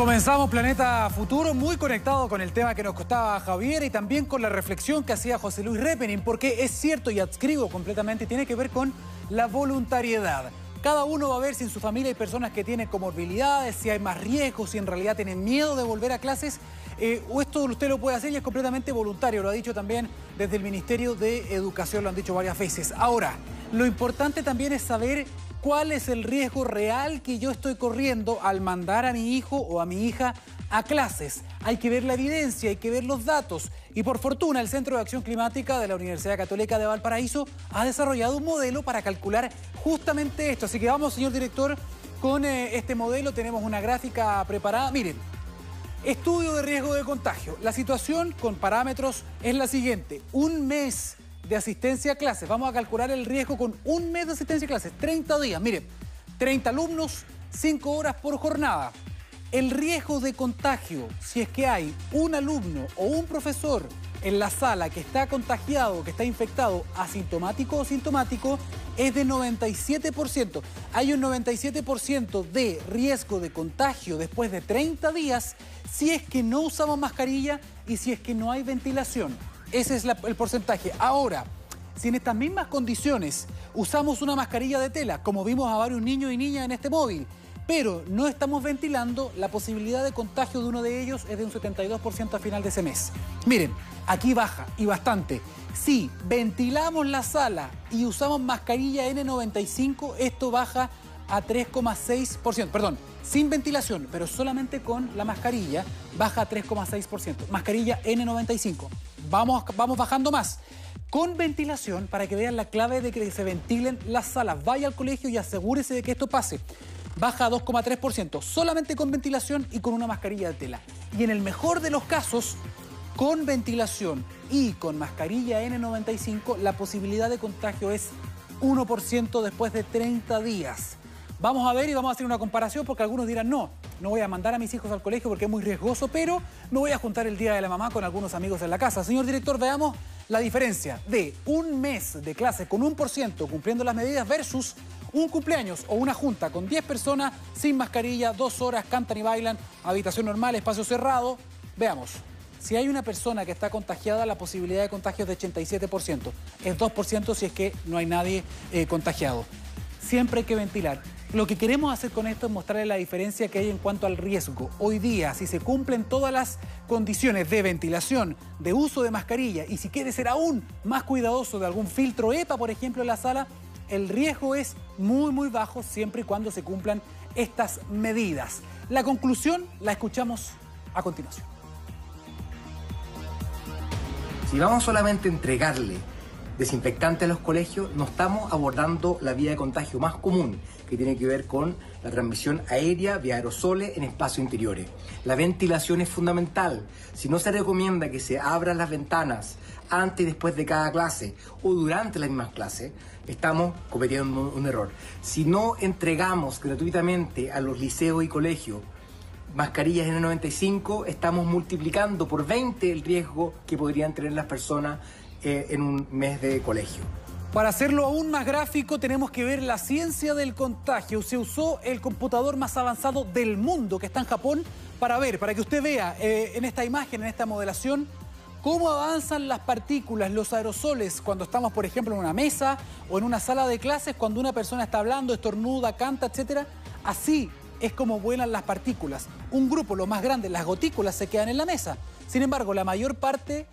Comenzamos Planeta Futuro muy conectado con el tema que nos costaba Javier y también con la reflexión que hacía José Luis Repening, porque es cierto y adscribo completamente, tiene que ver con la voluntariedad. Cada uno va a ver si en su familia hay personas que tienen comorbilidades, si hay más riesgos, si en realidad tienen miedo de volver a clases, eh, o esto usted lo puede hacer y es completamente voluntario, lo ha dicho también desde el Ministerio de Educación, lo han dicho varias veces. Ahora, lo importante también es saber cuál es el riesgo real que yo estoy corriendo al mandar a mi hijo o a mi hija a clases. Hay que ver la evidencia, hay que ver los datos. Y por fortuna, el Centro de Acción Climática de la Universidad Católica de Valparaíso ha desarrollado un modelo para calcular justamente esto. Así que vamos, señor director, con eh, este modelo. Tenemos una gráfica preparada. Miren, estudio de riesgo de contagio. La situación con parámetros es la siguiente. Un mes de asistencia a clases. Vamos a calcular el riesgo con un mes de asistencia a clases, 30 días. Mire, 30 alumnos, 5 horas por jornada. El riesgo de contagio, si es que hay un alumno o un profesor en la sala que está contagiado, que está infectado, asintomático o sintomático, es de 97%. Hay un 97% de riesgo de contagio después de 30 días si es que no usamos mascarilla y si es que no hay ventilación. Ese es el porcentaje. Ahora, si en estas mismas condiciones usamos una mascarilla de tela, como vimos a varios niños y niñas en este móvil, pero no estamos ventilando, la posibilidad de contagio de uno de ellos es de un 72% a final de ese mes. Miren, aquí baja y bastante. Si ventilamos la sala y usamos mascarilla N95, esto baja a 3,6%. Perdón, sin ventilación, pero solamente con la mascarilla, baja a 3,6%. Mascarilla N95 vamos, vamos bajando más. Con ventilación, para que vean la clave de que se ventilen las salas. Vaya al colegio y asegúrese de que esto pase. Baja a 2,3%, solamente con ventilación y con una mascarilla de tela. Y en el mejor de los casos, con ventilación y con mascarilla N95, la posibilidad de contagio es 1% después de 30 días. Vamos a ver y vamos a hacer una comparación porque algunos dirán, no, no voy a mandar a mis hijos al colegio porque es muy riesgoso, pero me voy a juntar el día de la mamá con algunos amigos en la casa. Señor director, veamos la diferencia de un mes de clase con un por ciento cumpliendo las medidas versus un cumpleaños o una junta con 10 personas sin mascarilla, dos horas, cantan y bailan, habitación normal, espacio cerrado. Veamos, si hay una persona que está contagiada, la posibilidad de contagio es de 87%. Es 2% si es que no hay nadie eh, contagiado. Siempre hay que ventilar. Lo que queremos hacer con esto es mostrarle la diferencia que hay en cuanto al riesgo. Hoy día, si se cumplen todas las condiciones de ventilación, de uso de mascarilla y si quiere ser aún más cuidadoso de algún filtro EPA, por ejemplo, en la sala, el riesgo es muy, muy bajo siempre y cuando se cumplan estas medidas. La conclusión la escuchamos a continuación. Si vamos solamente a entregarle desinfectante a los colegios, no estamos abordando la vía de contagio más común, que tiene que ver con la transmisión aérea vía aerosoles en espacios interiores. La ventilación es fundamental. Si no se recomienda que se abran las ventanas antes y después de cada clase o durante las mismas clases, estamos cometiendo un error. Si no entregamos gratuitamente a los liceos y colegios mascarillas N95, estamos multiplicando por 20 el riesgo que podrían tener las personas eh, en un mes de colegio. Para hacerlo aún más gráfico tenemos que ver la ciencia del contagio. Se usó el computador más avanzado del mundo que está en Japón para ver, para que usted vea eh, en esta imagen, en esta modelación, cómo avanzan las partículas, los aerosoles, cuando estamos, por ejemplo, en una mesa o en una sala de clases, cuando una persona está hablando, estornuda, canta, etc. Así es como vuelan las partículas. Un grupo, lo más grande, las gotículas, se quedan en la mesa. Sin embargo, la mayor parte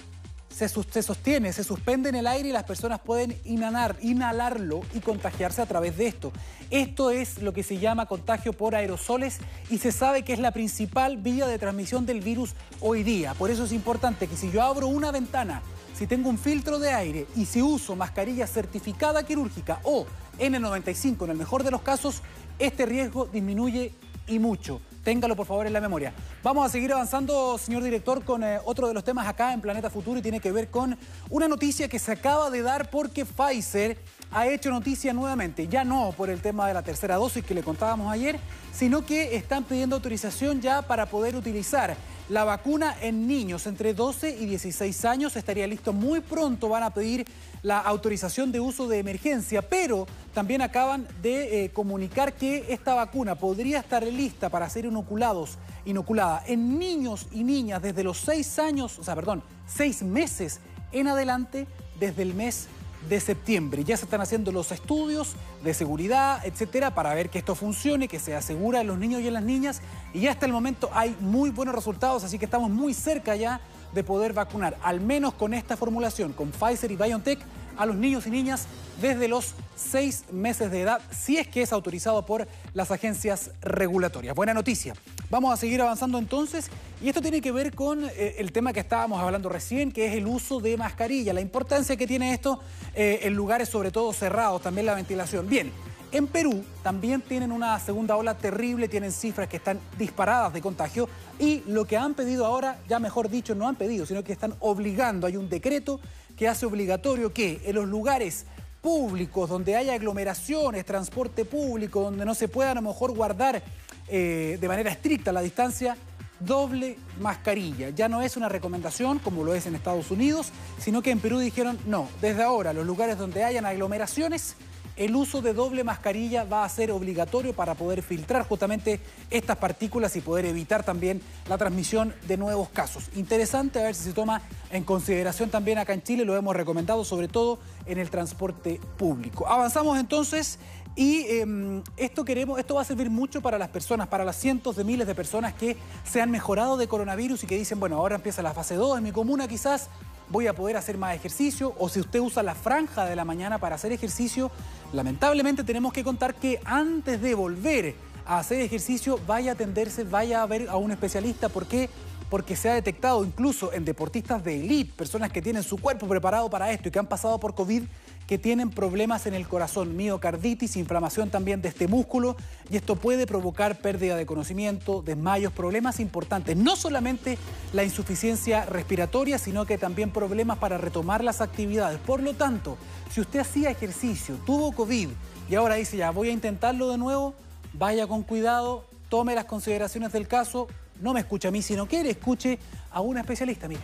se, sostiene, se suspende en el aire y las personas pueden inhalar, inhalarlo y contagiarse a través de esto. Esto es lo que se llama contagio por aerosoles y se sabe que es la principal vía de transmisión del virus hoy día. Por eso es importante que si yo abro una ventana, si tengo un filtro de aire y si uso mascarilla certificada quirúrgica o N95 en el mejor de los casos, este riesgo disminuye y mucho. Téngalo por favor en la memoria. Vamos a seguir avanzando, señor director, con eh, otro de los temas acá en Planeta Futuro y tiene que ver con una noticia que se acaba de dar porque Pfizer ha hecho noticia nuevamente, ya no por el tema de la tercera dosis que le contábamos ayer, sino que están pidiendo autorización ya para poder utilizar la vacuna en niños entre 12 y 16 años. Estaría listo muy pronto, van a pedir la autorización de uso de emergencia, pero también acaban de eh, comunicar que esta vacuna podría estar lista para ser inoculados, inoculada en niños y niñas desde los 6 años, o sea, perdón, 6 meses en adelante desde el mes de septiembre. Ya se están haciendo los estudios de seguridad, etcétera, para ver que esto funcione, que se asegura en los niños y en las niñas. Y hasta el momento hay muy buenos resultados, así que estamos muy cerca ya de poder vacunar, al menos con esta formulación, con Pfizer y BioNTech, a los niños y niñas desde los seis meses de edad, si es que es autorizado por las agencias regulatorias. Buena noticia. Vamos a seguir avanzando entonces y esto tiene que ver con eh, el tema que estábamos hablando recién, que es el uso de mascarilla, la importancia que tiene esto eh, en lugares sobre todo cerrados, también la ventilación. Bien, en Perú también tienen una segunda ola terrible, tienen cifras que están disparadas de contagio y lo que han pedido ahora, ya mejor dicho, no han pedido, sino que están obligando, hay un decreto que hace obligatorio que en los lugares públicos, donde haya aglomeraciones, transporte público, donde no se pueda a lo mejor guardar eh, de manera estricta la distancia, doble mascarilla. Ya no es una recomendación como lo es en Estados Unidos, sino que en Perú dijeron, no, desde ahora los lugares donde hayan aglomeraciones el uso de doble mascarilla va a ser obligatorio para poder filtrar justamente estas partículas y poder evitar también la transmisión de nuevos casos. Interesante a ver si se toma en consideración también acá en Chile, lo hemos recomendado sobre todo en el transporte público. Avanzamos entonces y em, esto queremos, esto va a servir mucho para las personas, para las cientos de miles de personas que se han mejorado de coronavirus y que dicen, bueno, ahora empieza la fase 2 en mi comuna quizás, voy a poder hacer más ejercicio o si usted usa la franja de la mañana para hacer ejercicio, lamentablemente tenemos que contar que antes de volver a hacer ejercicio vaya a atenderse, vaya a ver a un especialista. ¿Por qué? Porque se ha detectado incluso en deportistas de élite, personas que tienen su cuerpo preparado para esto y que han pasado por COVID, que tienen problemas en el corazón, miocarditis, inflamación también de este músculo y esto puede provocar pérdida de conocimiento, desmayos, problemas importantes, no solamente la insuficiencia respiratoria, sino que también problemas para retomar las actividades. Por lo tanto, si usted hacía ejercicio, tuvo COVID y ahora dice ya voy a intentarlo de nuevo, vaya con cuidado, tome las consideraciones del caso, no me escuche a mí, sino que escuche a un especialista, mire.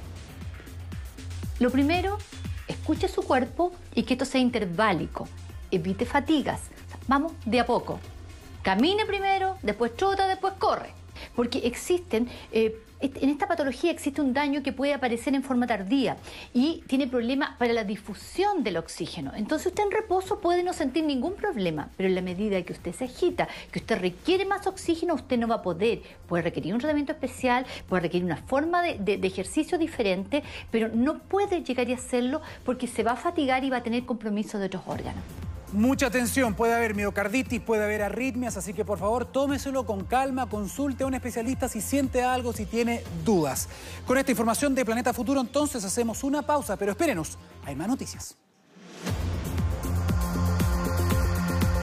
Lo primero escuche su cuerpo y que esto sea interválico. Evite fatigas. Vamos de a poco. Camine primero, después trota, después corre. Porque existen eh, en esta patología existe un daño que puede aparecer en forma tardía y tiene problemas para la difusión del oxígeno. Entonces usted en reposo puede no sentir ningún problema, pero en la medida que usted se agita, que usted requiere más oxígeno, usted no va a poder. Puede requerir un tratamiento especial, puede requerir una forma de, ejercicio diferente, pero no puede llegar a hacerlo porque se va a fatigar y va a tener compromiso de otros órganos. Mucha atención, puede haber miocarditis, puede haber arritmias, así que por favor tómeselo con calma, consulte a un especialista si siente algo, si tiene dudas. Con esta información de Planeta Futuro entonces hacemos una pausa, pero espérenos, hay más noticias.